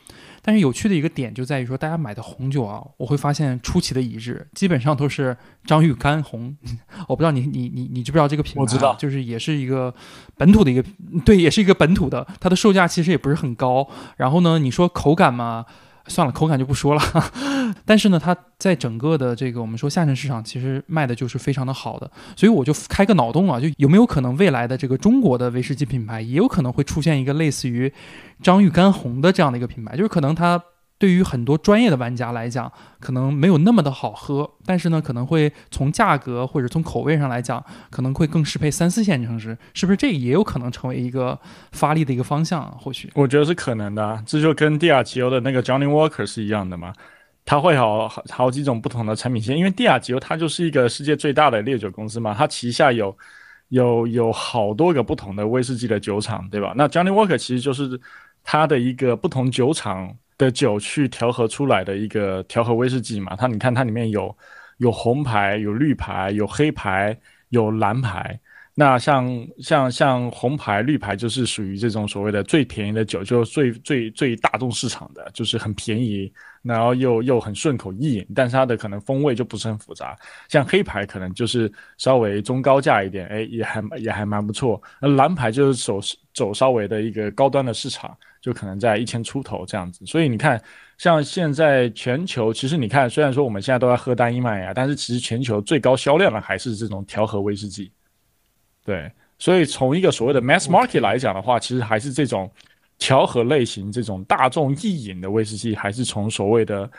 但是有趣的一个点就在于说，大家买的红酒啊，我会发现出奇的一致，基本上都是张裕干红。我不知道你你你你知不知道这个品牌？我知道，就是也是一个本土的一个，对，也是一个本土的，它的售价其实也不是很高。然后呢，你说口感嘛？算了，口感就不说了。但是呢，它在整个的这个我们说下沉市场，其实卖的就是非常的好的。所以我就开个脑洞啊，就有没有可能未来的这个中国的威士忌品牌，也有可能会出现一个类似于张裕干红的这样的一个品牌，就是可能它。对于很多专业的玩家来讲，可能没有那么的好喝，但是呢，可能会从价格或者从口味上来讲，可能会更适配三四线城市，是不是？这也有可能成为一个发力的一个方向。或许我觉得是可能的，这就跟蒂亚吉欧的那个 Johnny Walker 是一样的嘛，它会好好好几种不同的产品线，因为蒂亚吉欧它就是一个世界最大的烈酒公司嘛，它旗下有有有好多个不同的威士忌的酒厂，对吧？那 Johnny Walker 其实就是它的一个不同酒厂。的酒去调和出来的一个调和威士忌嘛，它你看它里面有有红牌、有绿牌、有黑牌、有蓝牌。那像像像红牌、绿牌就是属于这种所谓的最便宜的酒，就最最最大众市场的，就是很便宜，然后又又很顺口易饮，但是它的可能风味就不是很复杂。像黑牌可能就是稍微中高价一点，哎，也还也还蛮不错。那蓝牌就是走走稍微的一个高端的市场。就可能在一千出头这样子，所以你看，像现在全球，其实你看，虽然说我们现在都在喝单一麦芽，但是其实全球最高销量的还是这种调和威士忌。对，所以从一个所谓的 mass market 来讲的话，其实还是这种调和类型、这种大众意饮的威士忌，还是从所谓的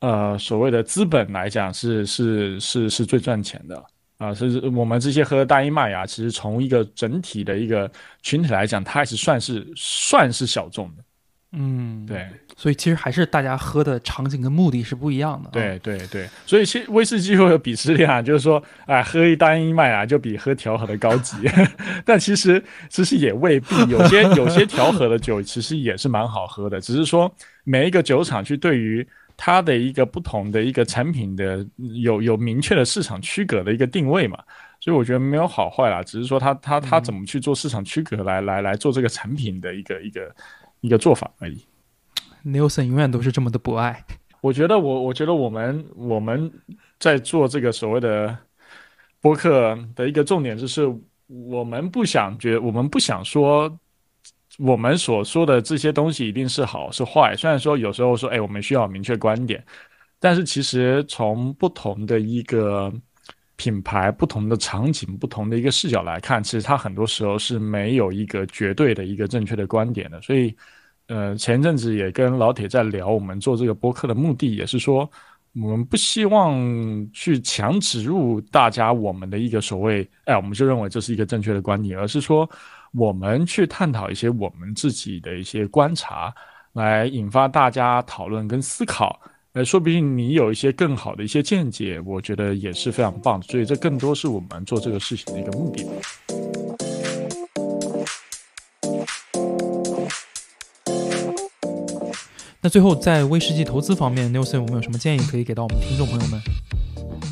呃所谓的资本来讲，是是是是最赚钱的。啊，是我们这些喝大英麦芽，其实从一个整体的一个群体来讲，它还是算是算是小众的。嗯，对，所以其实还是大家喝的场景跟目的是不一样的。对对对，所以其实威士忌会有鄙视链啊，就是说，哎，喝一单一麦啊就比喝调和的高级，但其实其实也未必，有些 有些调和的酒其实也是蛮好喝的，只是说每一个酒厂去对于。它的一个不同的一个产品的有有明确的市场区隔的一个定位嘛，所以我觉得没有好坏啦，只是说它它它怎么去做市场区隔来来来做这个产品的一个一个一个做法而已。Nelson 永远都是这么的博爱。我觉得我我觉得我们我们在做这个所谓的播客的一个重点就是，我们不想觉我们不想说。我们所说的这些东西一定是好是坏？虽然说有时候说，哎，我们需要明确观点，但是其实从不同的一个品牌、不同的场景、不同的一个视角来看，其实它很多时候是没有一个绝对的一个正确的观点的。所以，呃，前阵子也跟老铁在聊，我们做这个播客的目的也是说，我们不希望去强植入大家我们的一个所谓，哎，我们就认为这是一个正确的观点，而是说。我们去探讨一些我们自己的一些观察，来引发大家讨论跟思考。呃，说不定你有一些更好的一些见解，我觉得也是非常棒的。所以这更多是我们做这个事情的一个目的。那最后在威士忌投资方面，Nelson 有没有什么建议可以给到我们听众朋友们？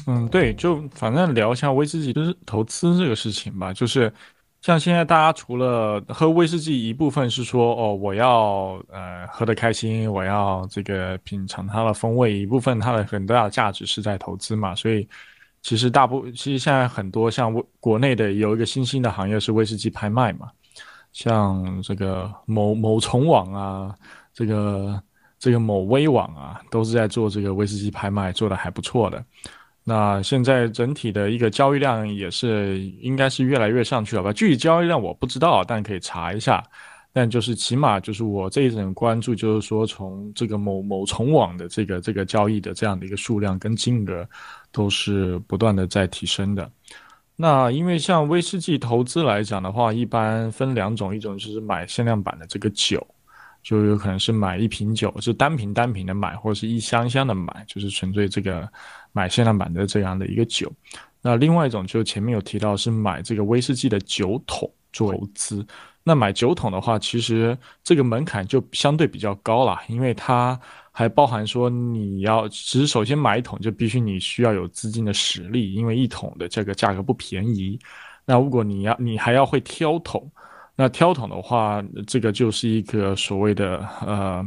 嗯，对，就反正聊一下威士忌就是投资这个事情吧，就是。像现在大家除了喝威士忌，一部分是说哦，我要呃喝得开心，我要这个品尝它的风味；一部分它的很大的价值是在投资嘛。所以其实大部其实现在很多像国内的有一个新兴的行业是威士忌拍卖嘛，像这个某某虫网啊，这个这个某威网啊，都是在做这个威士忌拍卖，做的还不错的。那现在整体的一个交易量也是应该是越来越上去了吧？具体交易量我不知道，但可以查一下。但就是起码就是我这一阵关注，就是说从这个某某重网的这个这个交易的这样的一个数量跟金额，都是不断的在提升的。那因为像威士忌投资来讲的话，一般分两种，一种就是买限量版的这个酒，就有可能是买一瓶酒，是单瓶单瓶的买，或者是一箱箱的买，就是纯粹这个买限量版的这样的一个酒。那另外一种就前面有提到是买这个威士忌的酒桶做投资。那买酒桶的话，其实这个门槛就相对比较高了，因为它还包含说你要，其实首先买一桶就必须你需要有资金的实力，因为一桶的这个价格不便宜。那如果你要，你还要会挑桶，那挑桶的话，这个就是一个所谓的呃。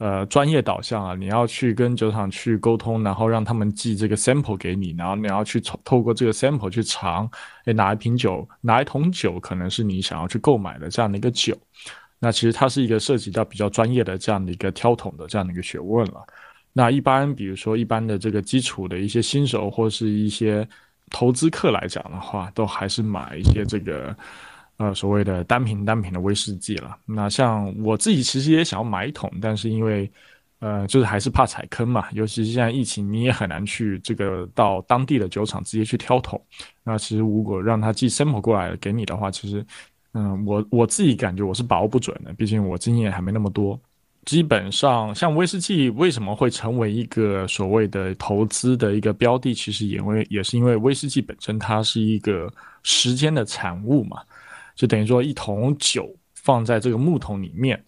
呃，专业导向啊，你要去跟酒厂去沟通，然后让他们寄这个 sample 给你，然后你要去透过这个 sample 去尝，哎，哪一瓶酒，哪一桶酒可能是你想要去购买的这样的一个酒，那其实它是一个涉及到比较专业的这样的一个挑桶的这样的一个学问了。那一般比如说一般的这个基础的一些新手或是一些投资客来讲的话，都还是买一些这个。呃，所谓的单瓶单瓶的威士忌了。那像我自己其实也想要买一桶，但是因为，呃，就是还是怕踩坑嘛。尤其是现在疫情，你也很难去这个到当地的酒厂直接去挑桶。那其实如果让他寄 sample 过来给你的话，其实，嗯，我我自己感觉我是把握不准的，毕竟我经验还没那么多。基本上，像威士忌为什么会成为一个所谓的投资的一个标的，其实也会也是因为威士忌本身它是一个时间的产物嘛。就等于说，一桶酒放在这个木桶里面，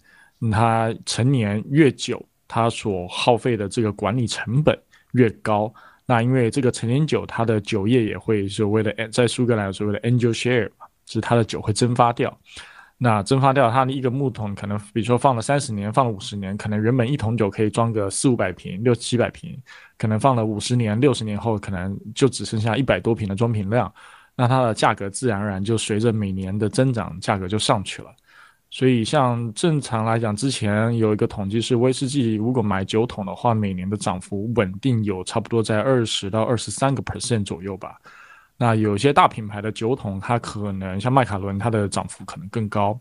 它陈年越久，它所耗费的这个管理成本越高。那因为这个陈年酒，它的酒液也会所谓的在苏格兰所谓的 angel share 嘛，是它的酒会蒸发掉。那蒸发掉，它的一个木桶可能，比如说放了三十年，放了五十年，可能原本一桶酒可以装个四五百瓶、六七百瓶，可能放了五十年、六十年后，可能就只剩下一百多瓶的装瓶量。那它的价格自然而然就随着每年的增长，价格就上去了。所以像正常来讲，之前有一个统计是，威士忌如果买酒桶的话，每年的涨幅稳定有差不多在二十到二十三个 percent 左右吧。那有些大品牌的酒桶，它可能像麦卡伦，它的涨幅可能更高。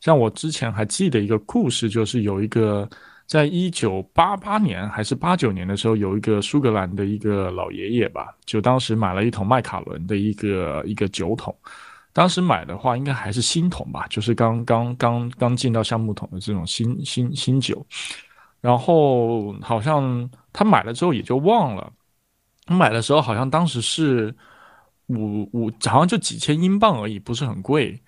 像我之前还记得一个故事，就是有一个。在一九八八年还是八九年的时候，有一个苏格兰的一个老爷爷吧，就当时买了一桶麦卡伦的一个一个酒桶，当时买的话应该还是新桶吧，就是刚刚刚刚进到橡木桶的这种新新新酒，然后好像他买了之后也就忘了，买的时候好像当时是五五好像就几千英镑而已，不是很贵。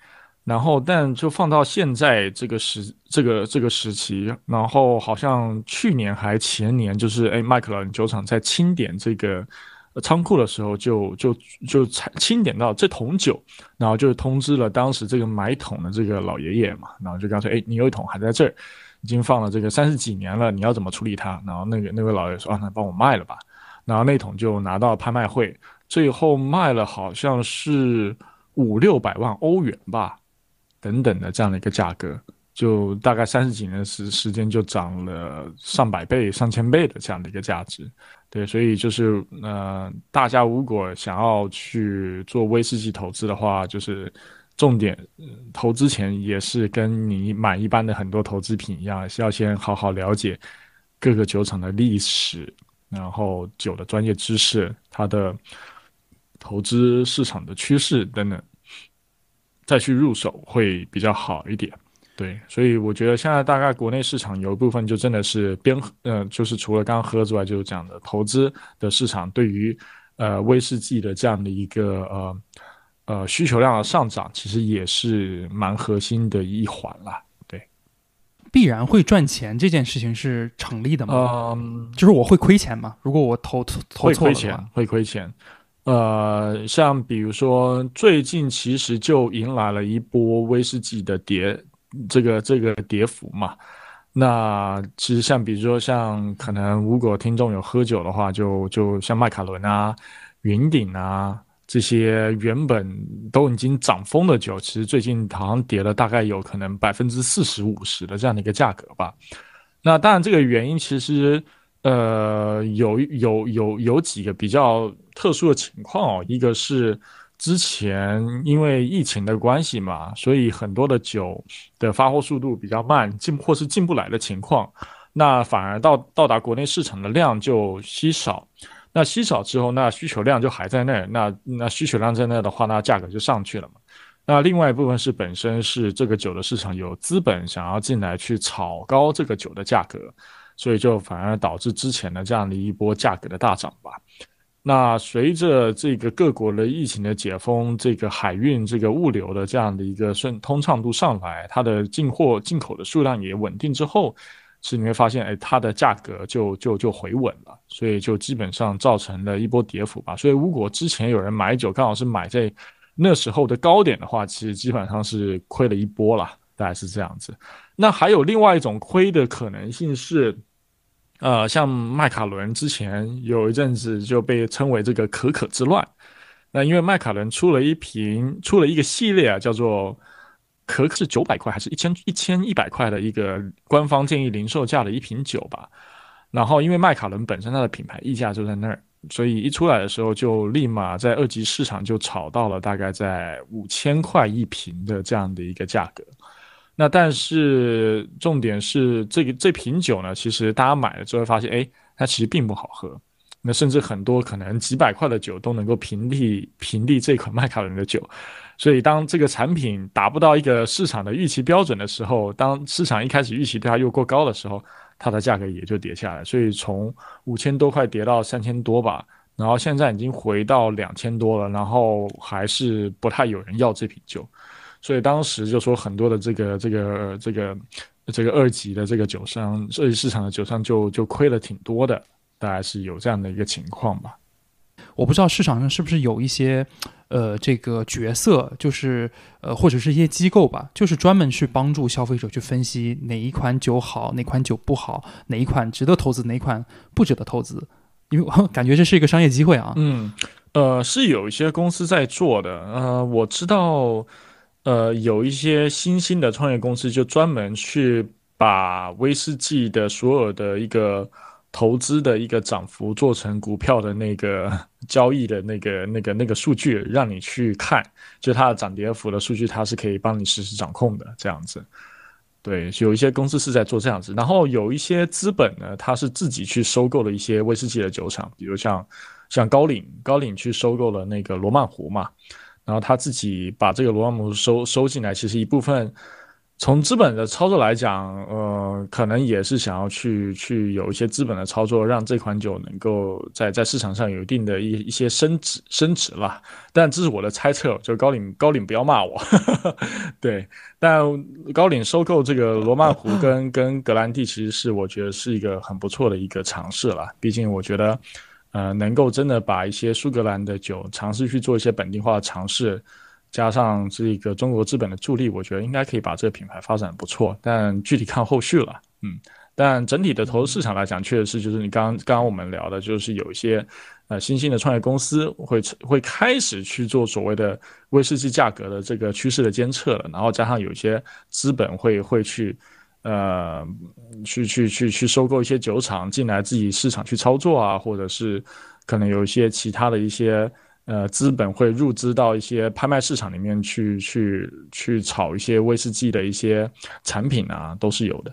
然后，但就放到现在这个时这个这个时期，然后好像去年还前年，就是哎，麦克伦酒厂在清点这个仓库的时候，就就就清点到这桶酒，然后就通知了当时这个买桶的这个老爷爷嘛，然后就跟他说，哎，你有一桶还在这儿，已经放了这个三十几年了，你要怎么处理它？然后那个那位老爷说，啊，那帮我卖了吧。然后那桶就拿到拍卖会，最后卖了好像是五六百万欧元吧。等等的这样的一个价格，就大概三十几年时时间就涨了上百倍、上千倍的这样的一个价值。对，所以就是呃，大家如果想要去做威士忌投资的话，就是重点投资前也是跟你买一般的很多投资品一样，是要先好好了解各个酒厂的历史，然后酒的专业知识、它的投资市场的趋势等等。再去入手会比较好一点，对，所以我觉得现在大概国内市场有一部分就真的是边呃，就是除了刚刚喝之外，就是这样的投资的市场，对于呃威士忌的这样的一个呃呃需求量的上涨，其实也是蛮核心的一环了。对，必然会赚钱这件事情是成立的吗？嗯，就是我会亏钱吗？如果我投投投错会亏钱，会亏钱。呃，像比如说，最近其实就迎来了一波威士忌的跌，这个这个跌幅嘛。那其实像比如说，像可能如果听众有喝酒的话，就就像麦卡伦啊、云顶啊这些原本都已经涨疯的酒，其实最近好像跌了大概有可能百分之四十五十的这样的一个价格吧。那当然，这个原因其实。呃，有有有有几个比较特殊的情况哦，一个是之前因为疫情的关系嘛，所以很多的酒的发货速度比较慢，进或是进不来的情况，那反而到到达国内市场的量就稀少，那稀少之后，那需求量就还在那儿，那那需求量在那儿的话，那价格就上去了嘛。那另外一部分是本身是这个酒的市场有资本想要进来去炒高这个酒的价格，所以就反而导致之前的这样的一波价格的大涨吧。那随着这个各国的疫情的解封，这个海运这个物流的这样的一个顺通畅度上来，它的进货进口的数量也稳定之后，是你会发现，哎，它的价格就就就回稳了，所以就基本上造成了一波跌幅吧。所以如果之前有人买酒，刚好是买在那时候的高点的话，其实基本上是亏了一波了，大概是这样子。那还有另外一种亏的可能性是。呃，像麦卡伦之前有一阵子就被称为这个可可之乱，那因为麦卡伦出了一瓶，出了一个系列啊，叫做可可是九百块还是一千一千一百块的一个官方建议零售价的一瓶酒吧。然后因为麦卡伦本身它的品牌溢价就在那儿，所以一出来的时候就立马在二级市场就炒到了大概在五千块一瓶的这样的一个价格。那但是重点是这个这瓶酒呢，其实大家买了之后发现，哎，它其实并不好喝。那甚至很多可能几百块的酒都能够平替平替这款麦卡伦的酒。所以当这个产品达不到一个市场的预期标准的时候，当市场一开始预期对它又过高的时候，它的价格也就跌下来。所以从五千多块跌到三千多吧，然后现在已经回到两千多了，然后还是不太有人要这瓶酒。所以当时就说很多的这个这个这个这个二级的这个酒商，二级市场的酒商就就亏了挺多的，大概是有这样的一个情况吧。我不知道市场上是不是有一些呃这个角色，就是呃或者是一些机构吧，就是专门去帮助消费者去分析哪一款酒好，哪款酒不好，哪一款值得投资，哪一款不值得投资。因为我 感觉这是一个商业机会啊。嗯，呃，是有一些公司在做的。呃，我知道。呃，有一些新兴的创业公司就专门去把威士忌的所有的一个投资的一个涨幅做成股票的那个 交易的那个那个那个数据，让你去看，就它的涨跌幅的数据，它是可以帮你实时掌控的这样子。对，有一些公司是在做这样子，然后有一些资本呢，它是自己去收购了一些威士忌的酒厂，比如像像高岭，高岭去收购了那个罗曼湖嘛。然后他自己把这个罗曼姆收收进来，其实一部分从资本的操作来讲，呃，可能也是想要去去有一些资本的操作，让这款酒能够在在市场上有一定的一一些升值升值了。但这是我的猜测，就高领高领不要骂我。对，但高领收购这个罗曼湖跟跟格兰蒂，其实是我觉得是一个很不错的一个尝试了。毕竟我觉得。呃，能够真的把一些苏格兰的酒尝试去做一些本地化的尝试，加上这个中国资本的助力，我觉得应该可以把这个品牌发展不错。但具体看后续了，嗯。但整体的投资市场来讲，确实是就是你刚刚刚刚我们聊的，就是有一些呃新兴的创业公司会会开始去做所谓的威士忌价格的这个趋势的监测了，然后加上有一些资本会会去。呃，去去去去收购一些酒厂进来自己市场去操作啊，或者是可能有一些其他的一些呃资本会入资到一些拍卖市场里面去去去炒一些威士忌的一些产品啊，都是有的。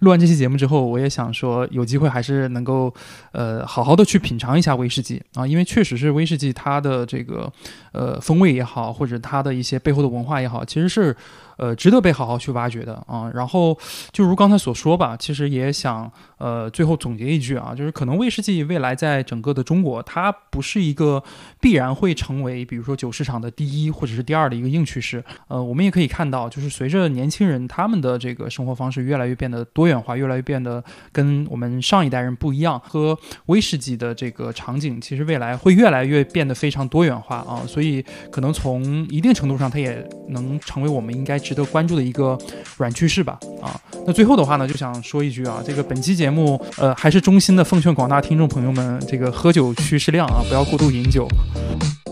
录完这期节目之后，我也想说，有机会还是能够呃好好的去品尝一下威士忌啊，因为确实是威士忌它的这个呃风味也好，或者它的一些背后的文化也好，其实是。呃，值得被好好去挖掘的啊。然后，就如刚才所说吧，其实也想呃，最后总结一句啊，就是可能威士忌未来在整个的中国，它不是一个必然会成为，比如说酒市场的第一或者是第二的一个硬趋势。呃，我们也可以看到，就是随着年轻人他们的这个生活方式越来越变得多元化，越来越变得跟我们上一代人不一样，喝威士忌的这个场景，其实未来会越来越变得非常多元化啊。所以，可能从一定程度上，它也能成为我们应该。值得关注的一个软趋势吧，啊，那最后的话呢，就想说一句啊，这个本期节目，呃，还是衷心的奉劝广大听众朋友们，这个喝酒需适量啊，不要过度饮酒。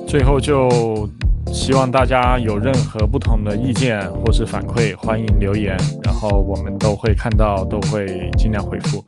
最后就希望大家有任何不同的意见或是反馈，欢迎留言，然后我们都会看到，都会尽量回复。